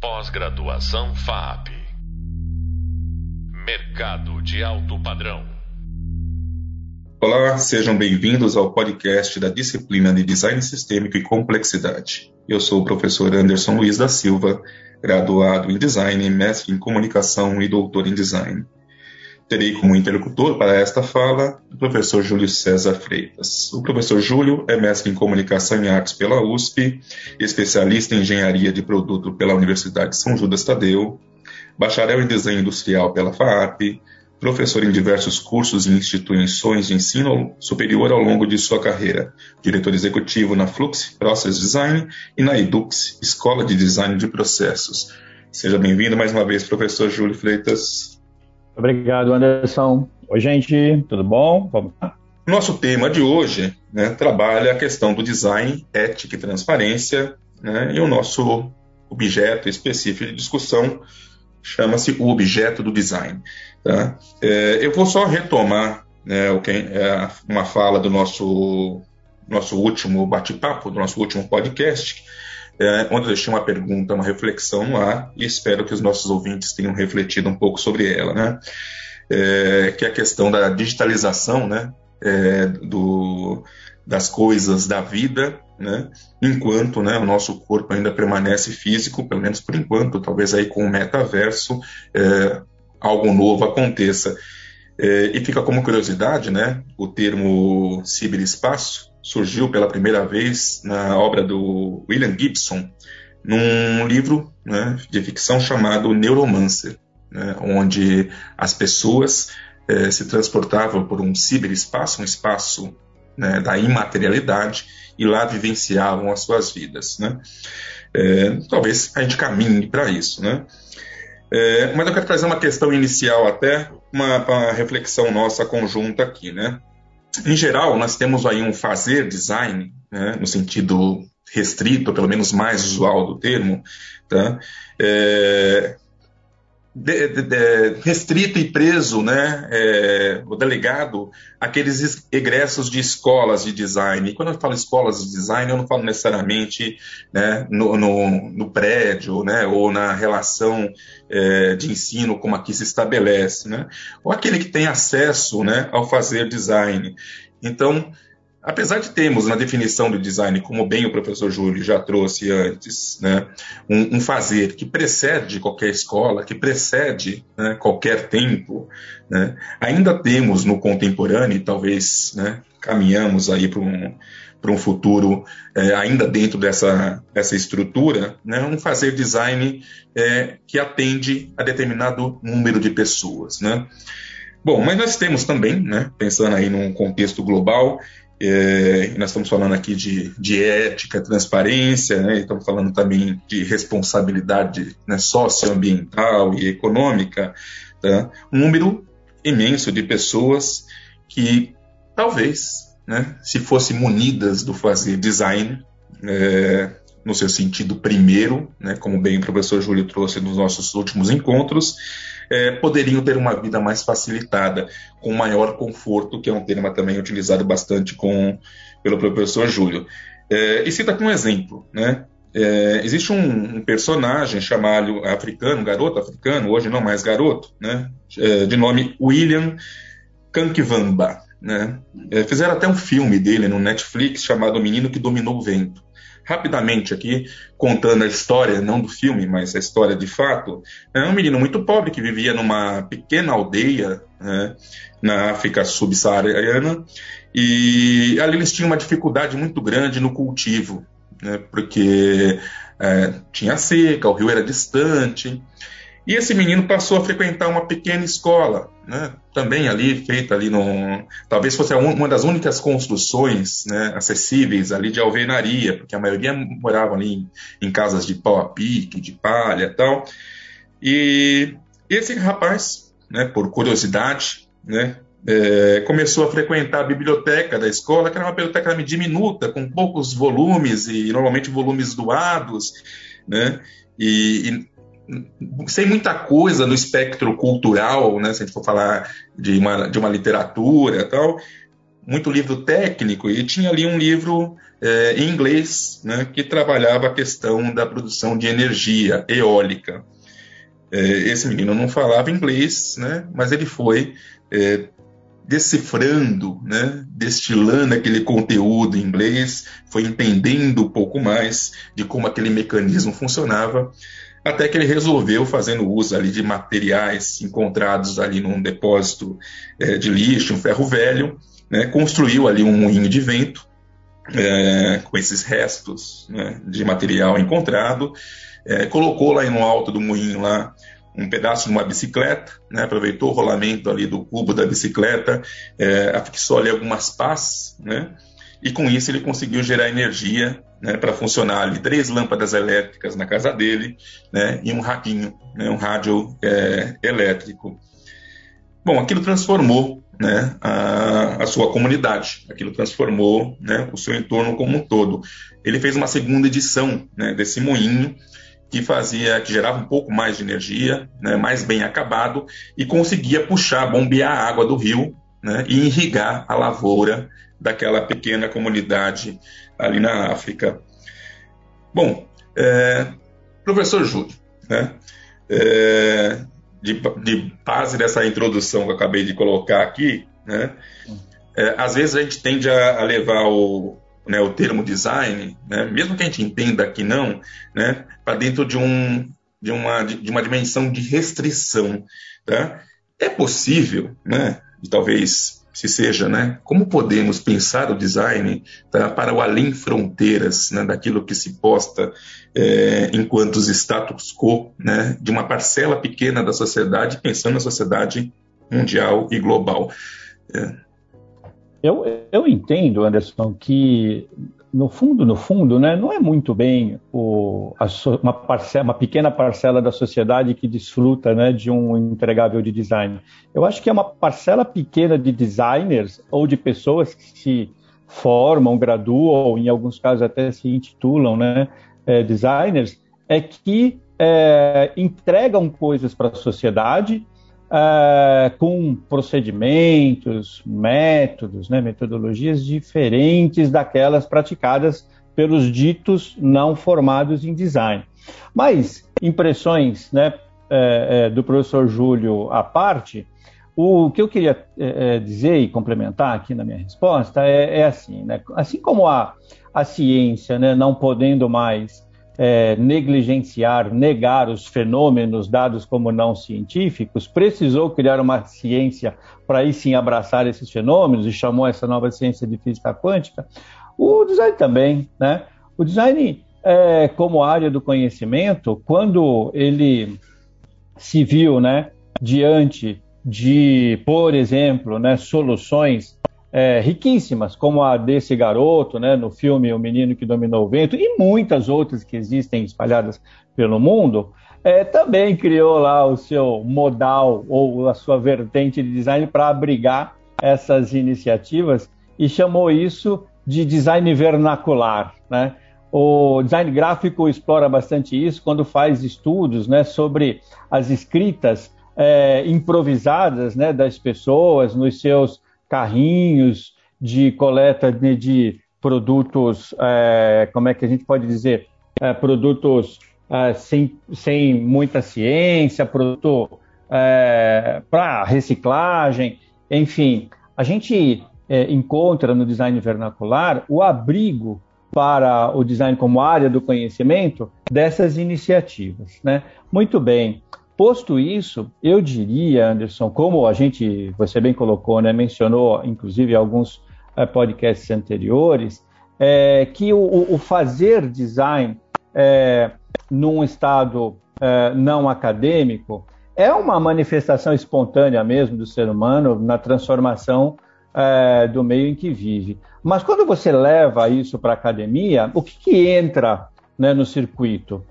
Pós-graduação FAP. Mercado de alto padrão. Olá, sejam bem-vindos ao podcast da disciplina de Design Sistêmico e Complexidade. Eu sou o professor Anderson Luiz da Silva, graduado em Design, mestre em Comunicação e doutor em Design. Terei como interlocutor para esta fala o professor Júlio César Freitas. O professor Júlio é mestre em Comunicação e Artes pela USP, especialista em Engenharia de Produto pela Universidade São Judas Tadeu, bacharel em Desenho Industrial pela FAAP, professor em diversos cursos e instituições de ensino superior ao longo de sua carreira, diretor executivo na Flux Process Design e na Edux, Escola de Design de Processos. Seja bem-vindo mais uma vez, professor Júlio Freitas. Obrigado, Anderson. Oi, gente, tudo bom? Vamos lá? Nosso tema de hoje né, trabalha a questão do design, ética e transparência, né, e o nosso objeto específico de discussão chama-se o objeto do design. Tá? É, eu vou só retomar né, é, uma fala do nosso, nosso último bate-papo, do nosso último podcast, é, onde eu deixei uma pergunta, uma reflexão lá, e espero que os nossos ouvintes tenham refletido um pouco sobre ela, né? É, que é a questão da digitalização, né? É, do, das coisas da vida, né? Enquanto, né, o nosso corpo ainda permanece físico, pelo menos por enquanto, talvez aí com o metaverso é, algo novo aconteça. É, e fica como curiosidade, né, o termo ciberespaço, surgiu pela primeira vez na obra do William Gibson, num livro né, de ficção chamado Neuromancer, né, onde as pessoas eh, se transportavam por um ciberespaço, um espaço né, da imaterialidade, e lá vivenciavam as suas vidas. É, talvez a gente caminhe para isso. É, mas eu quero trazer uma questão inicial até, uma, uma reflexão nossa conjunta aqui. Né? Em geral, nós temos aí um fazer design, né, no sentido restrito, pelo menos mais usual do termo, tá? É, de, de, de, restrito e preso, né, é, o delegado, aqueles egressos de escolas de design. E quando eu falo escolas de design, eu não falo necessariamente né, no, no, no, prédio, né, ou na relação é, de ensino como aqui se estabelece, né, ou aquele que tem acesso, né, ao fazer design. Então, apesar de termos na definição do design, como bem o professor Júlio já trouxe antes, né, um, um fazer que precede qualquer escola, que precede né, qualquer tempo, né, ainda temos no contemporâneo, e talvez né, caminhamos aí para um, um futuro é, ainda dentro dessa, dessa estrutura, né, um fazer design é, que atende a determinado número de pessoas. Né. Bom, mas nós temos também, né, pensando aí num contexto global, é, nós estamos falando aqui de, de ética, transparência, né, estamos falando também de responsabilidade né, socioambiental e econômica, tá? um número imenso de pessoas que talvez, né, se fossem munidas do fazer design, é, no seu sentido primeiro, né, como bem o professor Júlio trouxe nos nossos últimos encontros, é, poderiam ter uma vida mais facilitada, com maior conforto, que é um tema também utilizado bastante com, pelo professor Júlio. É, e cita com um exemplo, né? É, existe um, um, personagem chamado africano, garoto africano, hoje não mais garoto, né? De nome William Kankivamba. Né? Fizeram até um filme dele no Netflix chamado O Menino que Dominou o Vento rapidamente aqui, contando a história, não do filme, mas a história de fato, é um menino muito pobre que vivia numa pequena aldeia né, na África subsaariana e ali eles tinham uma dificuldade muito grande no cultivo, né, porque é, tinha seca, o rio era distante, e esse menino passou a frequentar uma pequena escola, né, também ali feita ali no, talvez fosse uma das únicas construções né, acessíveis ali de alvenaria, porque a maioria morava ali em, em casas de pau a pique, de palha, e tal. E esse rapaz, né, por curiosidade, né, é, começou a frequentar a biblioteca da escola, que era uma biblioteca diminuta, com poucos volumes e normalmente volumes doados, né? E, e sem muita coisa no espectro cultural, né, se a gente for falar de uma, de uma literatura tal, muito livro técnico e tinha ali um livro é, em inglês né, que trabalhava a questão da produção de energia eólica. É, esse menino não falava inglês, né, mas ele foi é, decifrando, né, destilando aquele conteúdo em inglês, foi entendendo um pouco mais de como aquele mecanismo funcionava, até que ele resolveu, fazendo uso ali de materiais encontrados ali num depósito é, de lixo, um ferro velho, né, construiu ali um moinho de vento é, com esses restos né, de material encontrado, é, colocou lá no alto do moinho lá um pedaço de uma bicicleta, né, aproveitou o rolamento ali do cubo da bicicleta, é, afixou ali algumas pás, né, e com isso ele conseguiu gerar energia né, para funcionar ali três lâmpadas elétricas na casa dele né, e um radinho, né, um rádio é, elétrico. Bom, aquilo transformou né, a, a, sua comunidade, aquilo transformou né, o seu entorno como um todo. Ele fez uma segunda edição né, desse moinho que fazia, que gerava um pouco mais de energia, né, mais bem acabado e conseguia puxar, bombear a água do rio né, e irrigar a lavoura daquela pequena comunidade ali na África. Bom, é, professor Júlio, né, é, de, de, base dessa introdução que eu acabei de colocar aqui, né, é, às vezes a gente tende a, a levar o, né, o termo design, né, mesmo que a gente entenda que não, né, para dentro de, um, de, uma, de uma dimensão de restrição. Tá? É possível, né, e talvez se seja, né, como podemos pensar o design tá, para o além fronteiras né, daquilo que se posta é, enquanto os status quo né, de uma parcela pequena da sociedade, pensando na sociedade mundial e global. É. Eu, eu entendo, Anderson, que no fundo, no fundo, né, não é muito bem o, so, uma, parcela, uma pequena parcela da sociedade que desfruta né, de um entregável de design. Eu acho que é uma parcela pequena de designers ou de pessoas que se formam, graduam, em alguns casos até se intitulam né, é, designers, é que é, entregam coisas para a sociedade uh, com procedimentos, métodos, né, metodologias diferentes daquelas praticadas pelos ditos não formados em design. Mas impressões né, é, é, do professor Júlio à parte, o que eu queria é, dizer e complementar aqui na minha resposta é, é assim, né? assim como a, a ciência né, não podendo mais é, negligenciar, negar os fenômenos dados como não científicos, precisou criar uma ciência para aí sim abraçar esses fenômenos e chamou essa nova ciência de física quântica. O design também, né? O design, é, como área do conhecimento, quando ele se viu, né, diante de, por exemplo, né, soluções é, riquíssimas, como a desse garoto, né, no filme O Menino que Dominou o Vento, e muitas outras que existem espalhadas pelo mundo, é, também criou lá o seu modal ou a sua vertente de design para abrigar essas iniciativas e chamou isso de design vernacular. Né? O design gráfico explora bastante isso quando faz estudos né, sobre as escritas é, improvisadas né, das pessoas nos seus carrinhos de coleta de, de produtos, é, como é que a gente pode dizer, é, produtos é, sem, sem muita ciência, produto é, para reciclagem, enfim, a gente é, encontra no design vernacular o abrigo para o design como área do conhecimento dessas iniciativas. Né? Muito bem. Posto isso, eu diria, Anderson, como a gente, você bem colocou, né, mencionou, inclusive, alguns é, podcasts anteriores, é, que o, o, fazer design é, num estado não acadêmico é uma manifestação espontânea mesmo do ser humano na transformação do meio em que vive. Mas quando você leva isso para a academia, o que, que entra né, no circuito?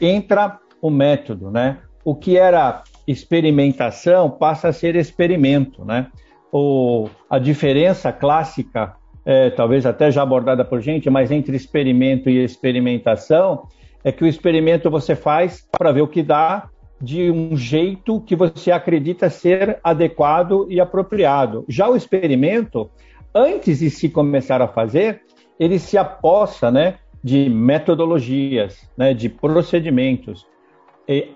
Entra o método, né? O que era experimentação passa a ser experimento, né? O, a diferença clássica, é, talvez até já abordada por gente, mas entre experimento e experimentação, é que o experimento você faz para ver o que dá de um jeito que você acredita ser adequado e apropriado. Já o experimento, antes de se começar a fazer, ele se aposta né, de metodologias, né, de procedimentos,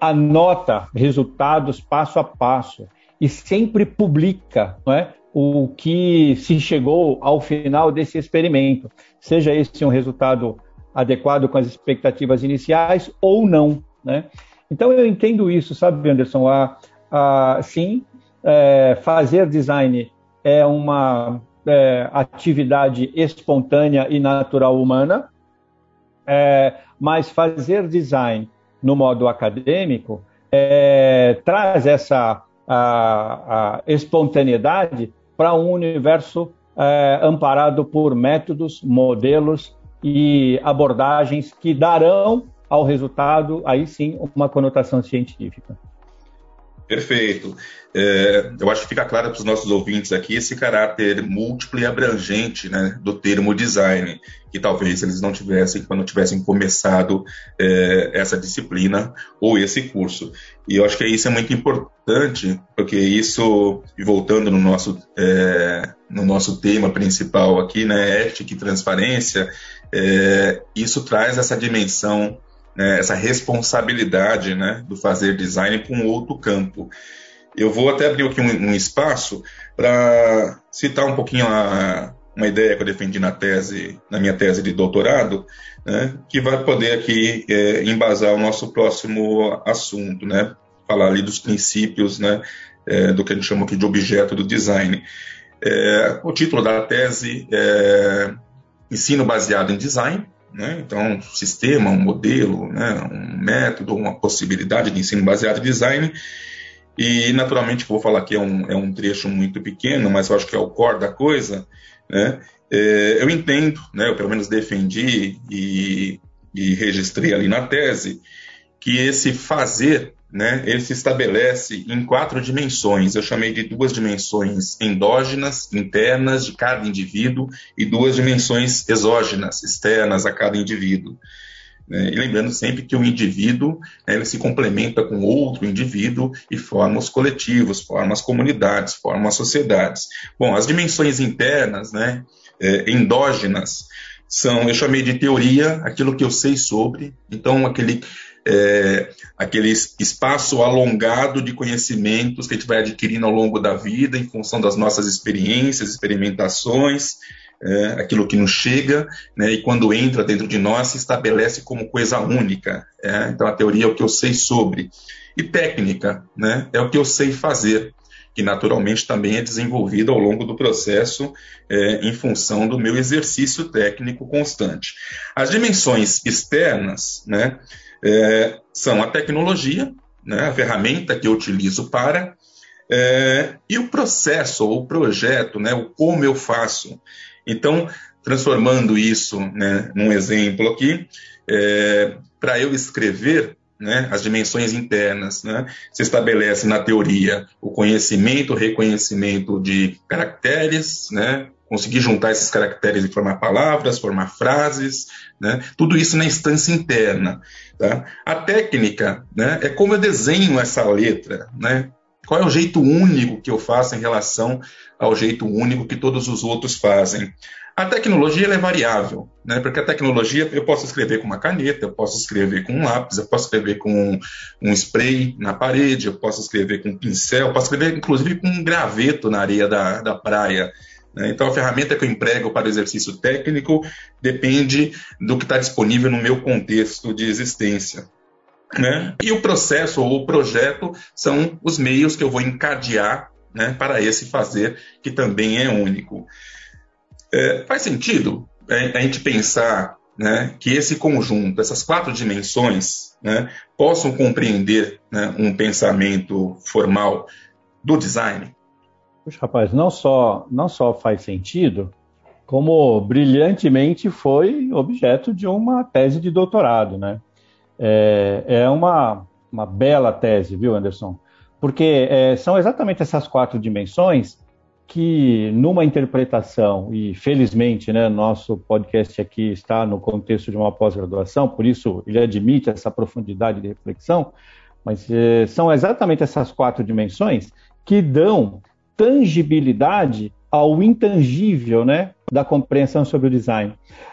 anota resultados passo a passo e sempre publica é, o que se chegou ao final desse experimento, seja esse um resultado adequado com as expectativas iniciais ou não. Né? Então eu entendo isso, sabe, Anderson? A, a, sim, é, fazer design é uma é, atividade espontânea e natural humana, é, mas fazer design no modo acadêmico é, traz essa a, a espontaneidade para um universo é, amparado por métodos, modelos e abordagens que darão ao resultado, aí sim, uma conotação científica. Perfeito. É, eu acho que fica claro para os nossos ouvintes aqui esse caráter múltiplo e abrangente né, do termo design, que talvez eles não tivessem quando tivessem começado é, essa disciplina ou esse curso. E eu acho que isso é muito importante, porque isso, voltando no nosso, é, no nosso tema principal aqui, né, ética e transparência, é, isso traz essa dimensão né, essa responsabilidade né, do fazer design um outro campo. Eu vou até abrir aqui um, um espaço para citar um pouquinho a, uma ideia que eu defendi na tese, na minha tese de doutorado, né, que vai poder aqui é, embasar o nosso próximo assunto, né, falar ali dos princípios, né, é, do que a gente chama aqui de objeto do design. É, o título da tese é Ensino baseado em design, né? Então, um sistema, um modelo, né? um método, uma possibilidade de ensino baseado em design. E, naturalmente, que vou falar aqui é um, é um trecho muito pequeno, mas eu acho que é o core da coisa. Né? É, eu entendo, né? eu pelo menos defendi e, e registrei ali na tese, que esse fazer né, ele se estabelece em quatro dimensões. Eu chamei de duas dimensões endógenas, internas de cada indivíduo, e duas dimensões exógenas, externas a cada indivíduo. Né. E lembrando sempre que o indivíduo né, ele se complementa com outro indivíduo e forma os coletivos, forma as comunidades, forma as sociedades. Bom, as dimensões internas, né, é, endógenas, são, eu chamei de teoria, aquilo que eu sei sobre, então aquele é, aquele espaço alongado de conhecimentos que a gente vai adquirindo ao longo da vida em função das nossas experiências, experimentações, é, aquilo que nos chega, né, e quando entra dentro de nós se estabelece como coisa única. É, então a teoria é o que eu sei sobre. E técnica né, é o que eu sei fazer, que naturalmente também é desenvolvida ao longo do processo é, em função do meu exercício técnico constante. As dimensões externas, né, é, são a tecnologia, né, a ferramenta que eu utilizo para, é, e o processo ou o projeto, né, o como eu faço. Então, transformando isso né, num exemplo aqui, é, para eu escrever né, as dimensões internas, né, se estabelece na teoria o conhecimento, o reconhecimento de caracteres, né, conseguir juntar esses caracteres e formar palavras, formar frases, né? tudo isso na instância interna. Tá? A técnica né, é como eu desenho essa letra, né? qual é o jeito único que eu faço em relação ao jeito único que todos os outros fazem. A tecnologia é variável, né? porque a tecnologia eu posso escrever com uma caneta, eu posso escrever com um lápis, eu posso escrever com um, spray na parede, eu posso escrever com um pincel, eu posso escrever inclusive com um graveto na areia da, da praia. Né? Então, a ferramenta que eu emprego para o exercício técnico depende do que está disponível no meu contexto de existência. Né? E o processo ou o projeto são os meios que eu vou encadear né, para esse fazer, que também é único. É, faz sentido a gente pensar né, que esse conjunto, essas quatro dimensões, né, possam compreender né, um pensamento formal do design? Puxa, rapaz, não só, não só faz sentido, como brilhantemente foi objeto de uma tese de doutorado, né? É, é uma, uma bela tese, viu, Anderson? Porque é, são exatamente essas quatro dimensões que, numa interpretação, e felizmente, né, nosso podcast aqui está no contexto de uma pós-graduação, por isso ele admite essa profundidade de reflexão, mas é, são exatamente essas quatro dimensões que dão tangibilidade ao intangível, né, da compreensão sobre o design.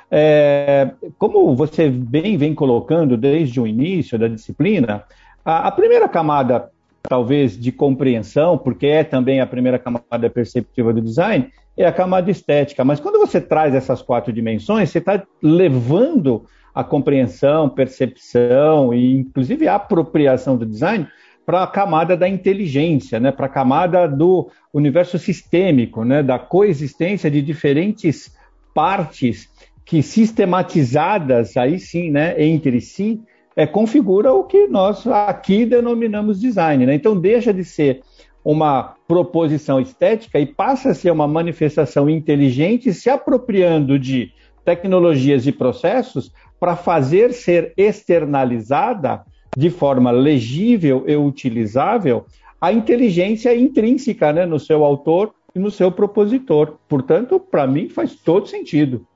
É, como você bem vem colocando desde o início da disciplina, a, a, primeira camada, talvez, de compreensão, porque é também a primeira camada perceptiva do design, é a camada estética. Mas quando você traz essas quatro dimensões, você está levando a compreensão, percepção e, inclusive, a apropriação do design para a camada da inteligência, né, para a camada do universo sistêmico, né, da coexistência de diferentes partes que sistematizadas aí sim, né, entre si, é, configura o que nós aqui denominamos design. Né? Então deixa de ser uma proposição estética e passa a ser uma manifestação inteligente se apropriando de tecnologias e processos para fazer ser externalizada de forma legível e utilizável a inteligência intrínseca né, no seu autor e no seu propositor. Portanto, para mim faz todo sentido.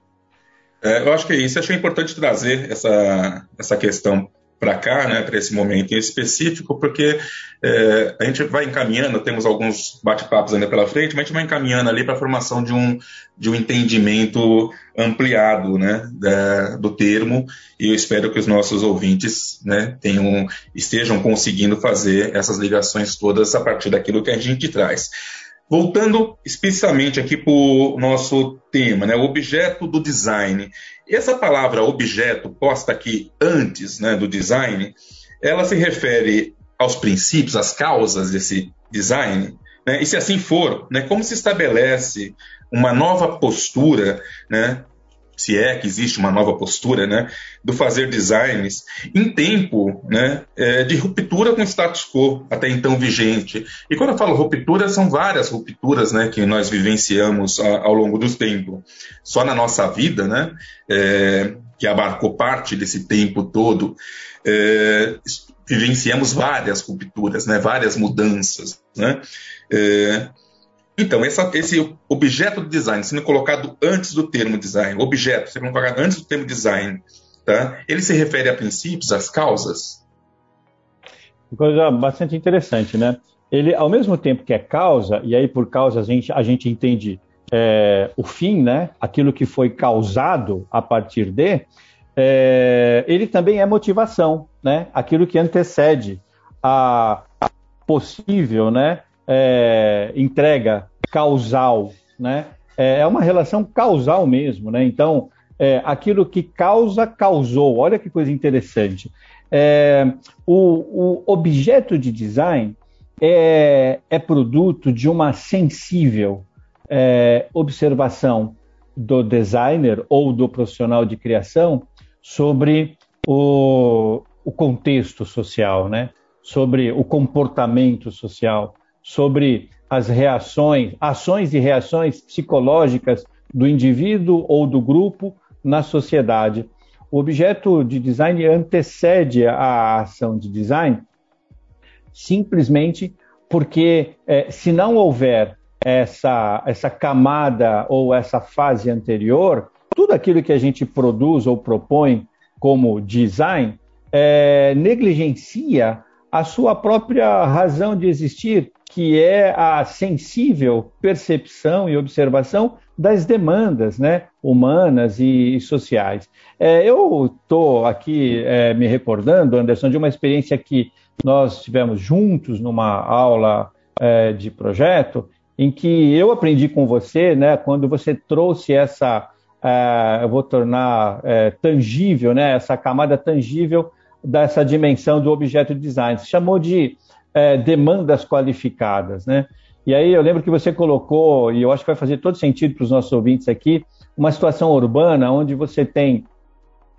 É, eu acho que é isso. Achei importante trazer essa, essa questão para cá, né, para esse momento em específico, porque é, a gente vai encaminhando, temos alguns bate-papos ainda pela frente, mas a gente vai encaminhando ali para a formação de um, de um entendimento ampliado né, da, do termo, e eu espero que os nossos ouvintes né, tenham, estejam conseguindo fazer essas ligações todas a partir daquilo que a gente traz. Voltando especificamente aqui para o nosso tema, né, o objeto do design. Essa palavra objeto, posta aqui antes né, do design, ela se refere aos princípios, às causas desse design. Né? E se assim for, né, como se estabelece uma nova postura né, se é que existe uma nova postura, né, do fazer designs em tempo né, é, de ruptura com o status quo até então vigente. E quando eu falo ruptura, são várias rupturas né, que nós vivenciamos ao longo do tempo. Só na nossa vida, né, é, que abarcou parte desse tempo todo, é, vivenciamos várias rupturas, né, várias mudanças. Né, é, então, essa, esse objeto de design sendo colocado antes do termo design, objeto sendo colocado antes do termo design, tá? ele se refere a princípios, às causas? Coisa bastante interessante, né? Ele, ao mesmo tempo que é causa, e aí por causa a gente, a gente entende é, o fim, né? Aquilo que foi causado a partir de, é, ele também é motivação, né? Aquilo que antecede a possível, né? É, entrega causal, né? É, é uma relação causal mesmo, né? Então, é, aquilo que causa, causou. Olha que coisa interessante. É, o, o, objeto de design é, é produto de uma sensível é, observação do designer ou do profissional de criação sobre o, o contexto social, né? sobre o comportamento social, sobre as reações, ações e reações psicológicas do indivíduo ou do grupo na sociedade. O objeto de design antecede a ação de design simplesmente porque, é, se não houver essa, essa camada ou essa fase anterior, tudo aquilo que a gente produz ou propõe como design é, negligencia a sua própria razão de existir, que é a sensível percepção e observação das demandas né, humanas e, e sociais. É, eu estou aqui é, me recordando, Anderson, de uma experiência que nós tivemos juntos numa aula é, de projeto, em que eu aprendi com você, né, quando você trouxe essa, é, eu vou tornar é, tangível, né, essa camada tangível dessa dimensão do objeto de design. Você chamou de é, demandas qualificadas, né? E aí eu lembro que você colocou, e eu acho que vai fazer todo sentido para os nossos ouvintes aqui, uma situação urbana onde você tem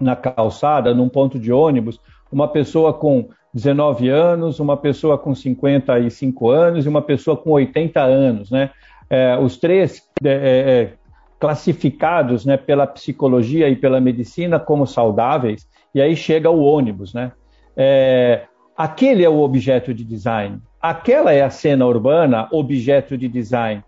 na calçada, num ponto de ônibus, uma pessoa com 19 anos, uma pessoa com 55 anos e uma pessoa com 80 anos, né? É, os três é, é, é, classificados né, pela psicologia e pela medicina como saudáveis, e aí chega o ônibus, né? É, Aquele é o objeto de design. Aquela é a cena urbana, objeto de design.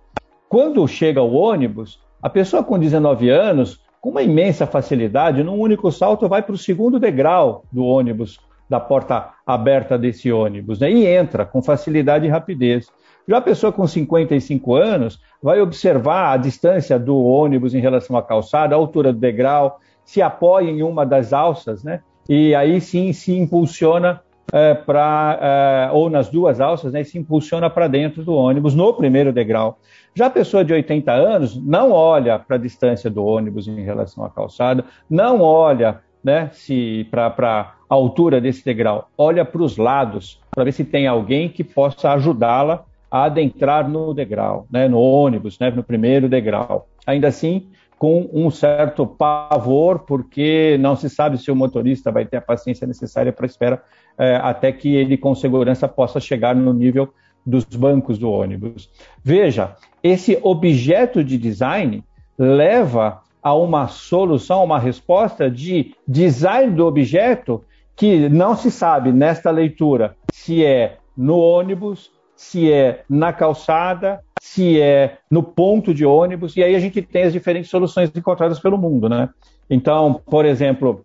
Quando chega o ônibus, a pessoa com 19 anos, com uma imensa facilidade, num único salto, vai para o segundo degrau do ônibus da porta aberta desse ônibus, né? E entra com facilidade e rapidez. Já a pessoa com 55 anos vai observar a distância do ônibus em relação à calçada, a altura do degrau, se apoia em uma das alças, né? E aí sim se impulsiona é, para é, ou nas duas alças, né? E se impulsiona para dentro do ônibus no primeiro degrau. Já a pessoa de 80 anos não olha para a distância do ônibus em relação à calçada, não olha né, se para a altura desse degrau, olha para os lados para ver se tem alguém que possa ajudá-la a adentrar no degrau, né, no ônibus, né, no primeiro degrau. Ainda assim, com um certo pavor, porque não se sabe se o motorista vai ter a paciência necessária para esperar é, até que ele, com segurança, possa chegar no nível dos bancos do ônibus. Veja, esse objeto de design leva a uma solução, uma resposta de design do objeto que não se sabe nesta leitura se é no ônibus, se é na calçada, se é no ponto de ônibus, e aí a gente tem as diferentes soluções encontradas pelo mundo, né? Então, por exemplo,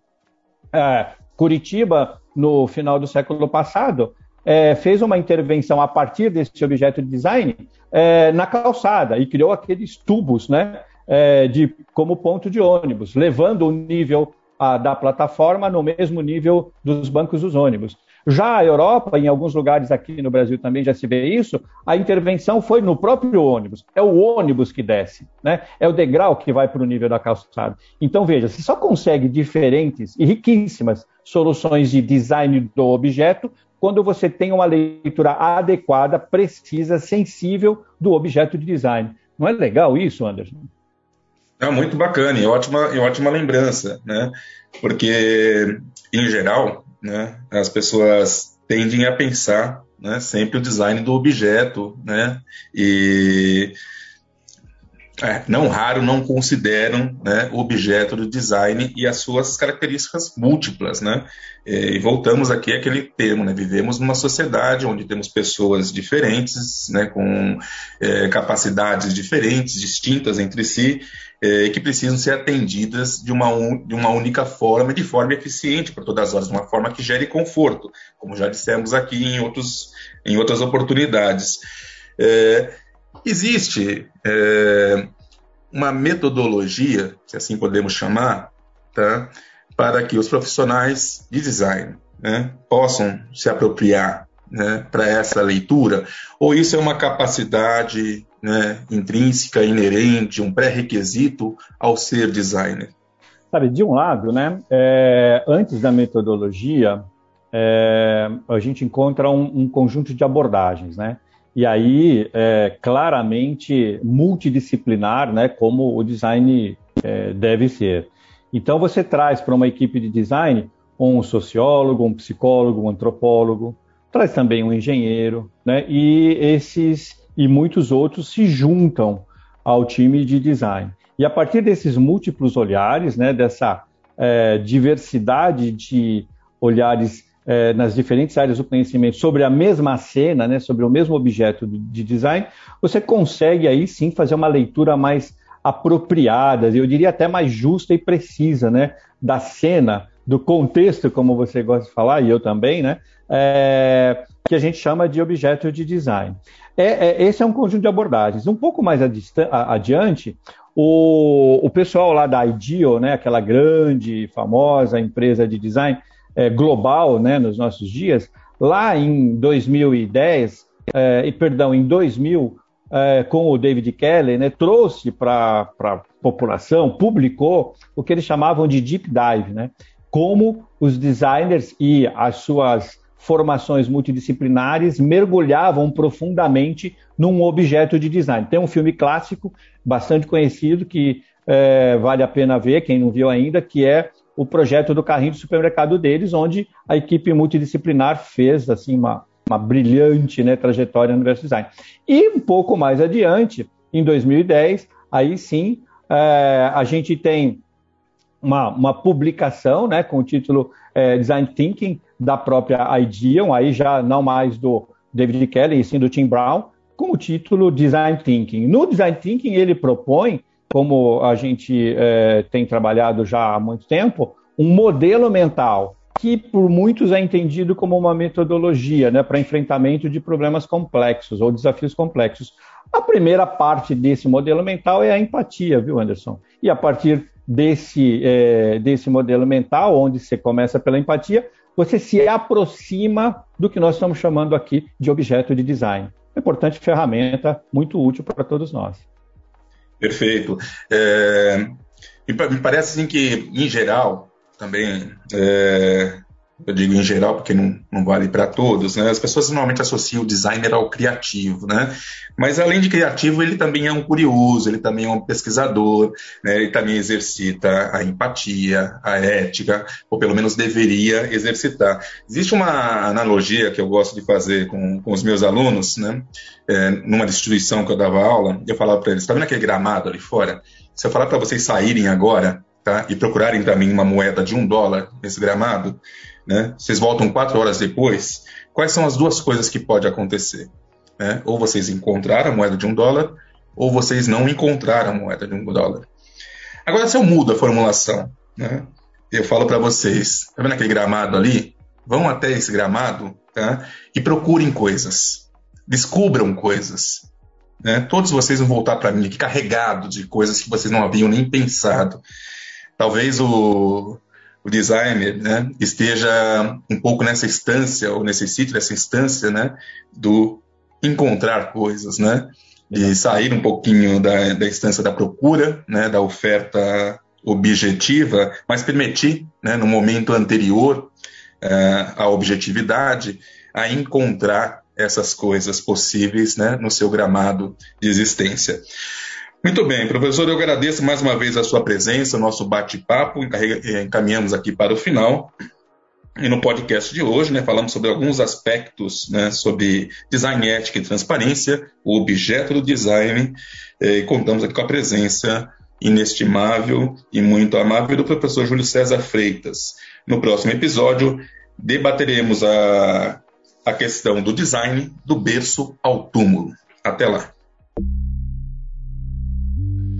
é, Curitiba, no final do século passado, é, fez uma intervenção a partir desse objeto de design é, na calçada e criou aqueles tubos, né? É, de, como ponto de ônibus, levando o nível a, da plataforma no mesmo nível dos bancos dos ônibus. Já a Europa, em alguns lugares aqui no Brasil também já se vê isso, a intervenção foi no próprio ônibus. É o ônibus que desce, né? É o degrau que vai para o nível da calçada. Então, veja, você só consegue diferentes e riquíssimas soluções de design do objeto quando você tem uma leitura adequada, precisa, sensível do objeto de design. Não é legal isso, Anderson? É muito bacana e ótima, e ótima lembrança, né? Porque, em geral, né? As pessoas tendem a pensar né, sempre o design do objeto, né? E é, não raro não consideram né, objeto do design e as suas características múltiplas, né? E voltamos aqui àquele termo, né? Vivemos numa sociedade onde temos pessoas diferentes, né, com é, capacidades diferentes, distintas entre si, é, que precisam ser atendidas de uma, un, de uma única forma, de forma eficiente para todas as horas, de uma forma que gere conforto, como já dissemos aqui em, outros, em outras oportunidades. É, existe é, uma metodologia, se assim podemos chamar, tá, para que os profissionais de design né, possam se apropriar né, para essa leitura, ou isso é uma capacidade né, intrínseca, inerente, um pré-requisito ao ser designer? Sabe, de um lado, né, é, antes da metodologia, é, a gente encontra um, um, conjunto de abordagens, né? E aí, é, claramente multidisciplinar, né, como o design é, deve ser. Então, você traz para uma equipe de design um sociólogo, um psicólogo, um antropólogo, traz também um engenheiro, né? E esses e muitos outros se juntam ao time de design. E a partir desses múltiplos olhares, né, dessa é, diversidade de olhares é, nas diferentes áreas do conhecimento sobre a mesma cena, né, sobre o mesmo objeto de design, você consegue aí sim fazer uma leitura mais apropriada, eu diria até mais justa e precisa, né, da cena, do contexto, como você gosta de falar, e eu também, né, é, que a gente chama de objeto de design. É, é, esse é um conjunto de abordagens. Um pouco mais adiante, o, o pessoal lá da IDEO, né, aquela grande, famosa empresa de design é, global né, nos nossos dias, lá em 2010, é, e perdão, em 2000, é, com o David Kelly, né, trouxe para a população, publicou o que eles chamavam de deep dive, né, como os designers e as suas formações multidisciplinares mergulhavam profundamente num objeto de design. Tem um filme clássico, bastante conhecido, que é, vale a pena ver, quem não viu ainda, que é o projeto do carrinho de supermercado deles, onde a equipe multidisciplinar fez assim uma, uma brilhante né, trajetória no universo design. E um pouco mais adiante, em 2010, aí sim, é, a gente tem uma, uma publicação né, com o título é, Design Thinking, da própria Ideon, aí já não mais do David Kelly, e sim do Tim Brown, com o título Design Thinking. No Design Thinking, ele propõe, como a gente é, tem trabalhado já há muito tempo, um modelo mental que por muitos é entendido como uma metodologia né, para enfrentamento de problemas complexos ou desafios complexos. A primeira parte desse modelo mental é a empatia, viu, Anderson? E a partir desse, é, desse modelo mental, onde você começa pela empatia, você se aproxima do que nós estamos chamando aqui de objeto de design. É importante ferramenta, muito útil para todos nós. Perfeito. É, me parece assim que, em geral, também é, eu digo em geral porque não, não vale para todos, né? As pessoas normalmente associam o designer ao criativo, né? Mas além de criativo, ele também é um curioso, ele também é um pesquisador, né? ele também exercita a empatia, a ética, ou pelo menos deveria exercitar. Existe uma analogia que eu gosto de fazer com, com os meus alunos, né? É, numa instituição que eu dava aula, eu falava para eles: está vendo aquele gramado ali fora? Se eu falar para vocês saírem agora tá? e procurarem também uma moeda de um dólar nesse gramado, né? Vocês voltam quatro horas depois, quais são as duas coisas que pode acontecer? Né? Ou vocês encontraram a moeda de um dólar, ou vocês não encontraram a moeda de um dólar. Agora, se eu mudo a formulação, né? eu falo para vocês, tá vendo aquele gramado ali? Vão até esse gramado tá? e procurem coisas, descubram coisas. Né? Todos vocês vão voltar para mim aqui carregados de coisas que vocês não haviam nem pensado. Talvez o, o designer né, esteja um pouco nessa instância, ou necessite dessa instância né, do encontrar coisas, né, de sair um pouquinho da, da instância da procura, né, da oferta objetiva, mas permitir, né, no momento anterior uh, à objetividade, a encontrar essas coisas possíveis né, no seu gramado de existência. Muito bem, professor, eu agradeço mais uma vez a sua presença, nosso bate-papo, encaminhamos aqui para o final. E no podcast de hoje, né, falamos sobre alguns aspectos né, sobre design ética e transparência, o objeto do design, eh, e contamos aqui com a presença inestimável e muito amável do professor Júlio César Freitas. No próximo episódio, debateremos a, a questão do design do berço ao túmulo. Até lá.